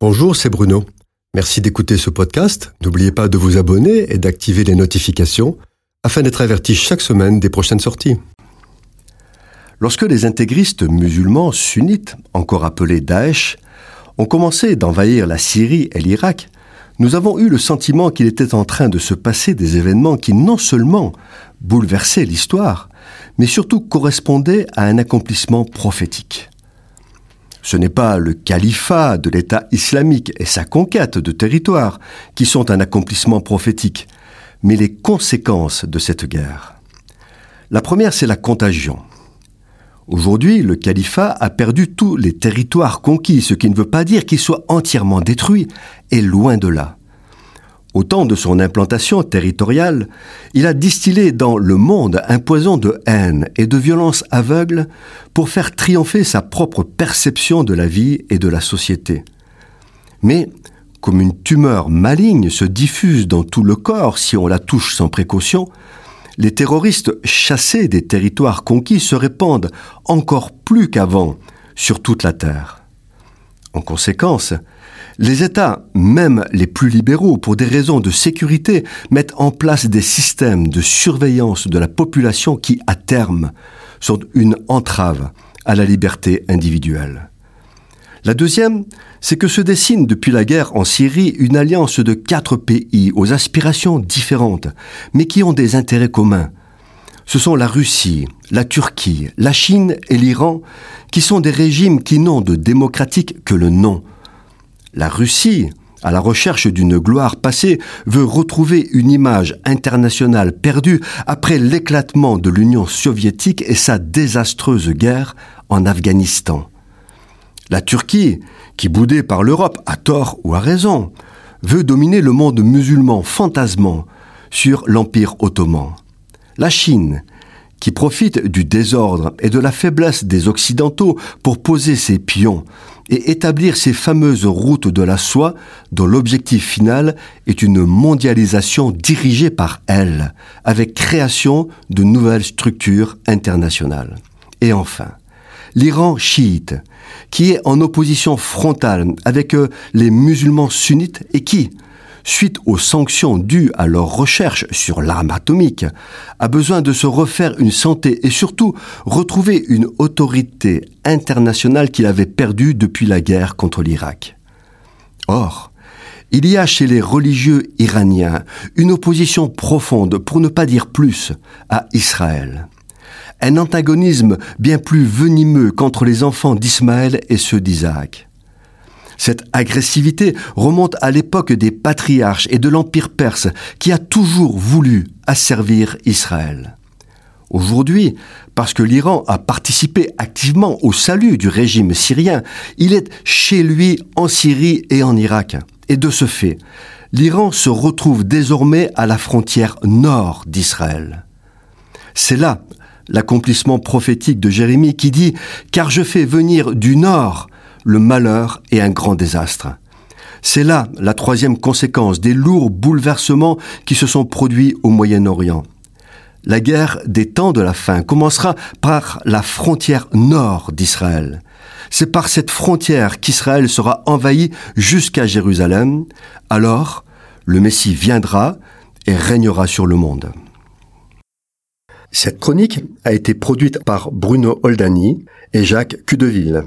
Bonjour, c'est Bruno. Merci d'écouter ce podcast. N'oubliez pas de vous abonner et d'activer les notifications afin d'être averti chaque semaine des prochaines sorties. Lorsque les intégristes musulmans sunnites, encore appelés Daesh, ont commencé d'envahir la Syrie et l'Irak, nous avons eu le sentiment qu'il était en train de se passer des événements qui non seulement bouleversaient l'histoire, mais surtout correspondaient à un accomplissement prophétique. Ce n'est pas le califat de l'État islamique et sa conquête de territoire qui sont un accomplissement prophétique, mais les conséquences de cette guerre. La première, c'est la contagion. Aujourd'hui, le califat a perdu tous les territoires conquis, ce qui ne veut pas dire qu'il soit entièrement détruit, et loin de là. Au temps de son implantation territoriale, il a distillé dans le monde un poison de haine et de violence aveugle pour faire triompher sa propre perception de la vie et de la société. Mais, comme une tumeur maligne se diffuse dans tout le corps si on la touche sans précaution, les terroristes chassés des territoires conquis se répandent encore plus qu'avant sur toute la Terre. En conséquence, les États, même les plus libéraux, pour des raisons de sécurité, mettent en place des systèmes de surveillance de la population qui, à terme, sont une entrave à la liberté individuelle. La deuxième, c'est que se dessine depuis la guerre en Syrie une alliance de quatre pays aux aspirations différentes, mais qui ont des intérêts communs. Ce sont la Russie, la Turquie, la Chine et l'Iran, qui sont des régimes qui n'ont de démocratique que le nom, la Russie, à la recherche d'une gloire passée, veut retrouver une image internationale perdue après l'éclatement de l'Union soviétique et sa désastreuse guerre en Afghanistan. La Turquie, qui boudée par l'Europe, à tort ou à raison, veut dominer le monde musulman fantasmant sur l'Empire ottoman. La Chine, qui profite du désordre et de la faiblesse des Occidentaux pour poser ses pions et établir ces fameuses routes de la soie dont l'objectif final est une mondialisation dirigée par elle, avec création de nouvelles structures internationales. Et enfin, l'Iran chiite, qui est en opposition frontale avec euh, les musulmans sunnites et qui, suite aux sanctions dues à leur recherche sur l'arme atomique, a besoin de se refaire une santé et surtout retrouver une autorité internationale qu'il avait perdue depuis la guerre contre l'Irak. Or, il y a chez les religieux iraniens une opposition profonde, pour ne pas dire plus, à Israël. Un antagonisme bien plus venimeux qu'entre les enfants d'Ismaël et ceux d'Isaac. Cette agressivité remonte à l'époque des patriarches et de l'Empire perse qui a toujours voulu asservir Israël. Aujourd'hui, parce que l'Iran a participé activement au salut du régime syrien, il est chez lui en Syrie et en Irak. Et de ce fait, l'Iran se retrouve désormais à la frontière nord d'Israël. C'est là l'accomplissement prophétique de Jérémie qui dit ⁇ Car je fais venir du nord le malheur et un grand désastre. C'est là la troisième conséquence des lourds bouleversements qui se sont produits au Moyen-Orient. La guerre des temps de la fin commencera par la frontière nord d'Israël. C'est par cette frontière qu'Israël sera envahi jusqu'à Jérusalem. Alors, le Messie viendra et régnera sur le monde. Cette chronique a été produite par Bruno Oldani et Jacques Cudeville.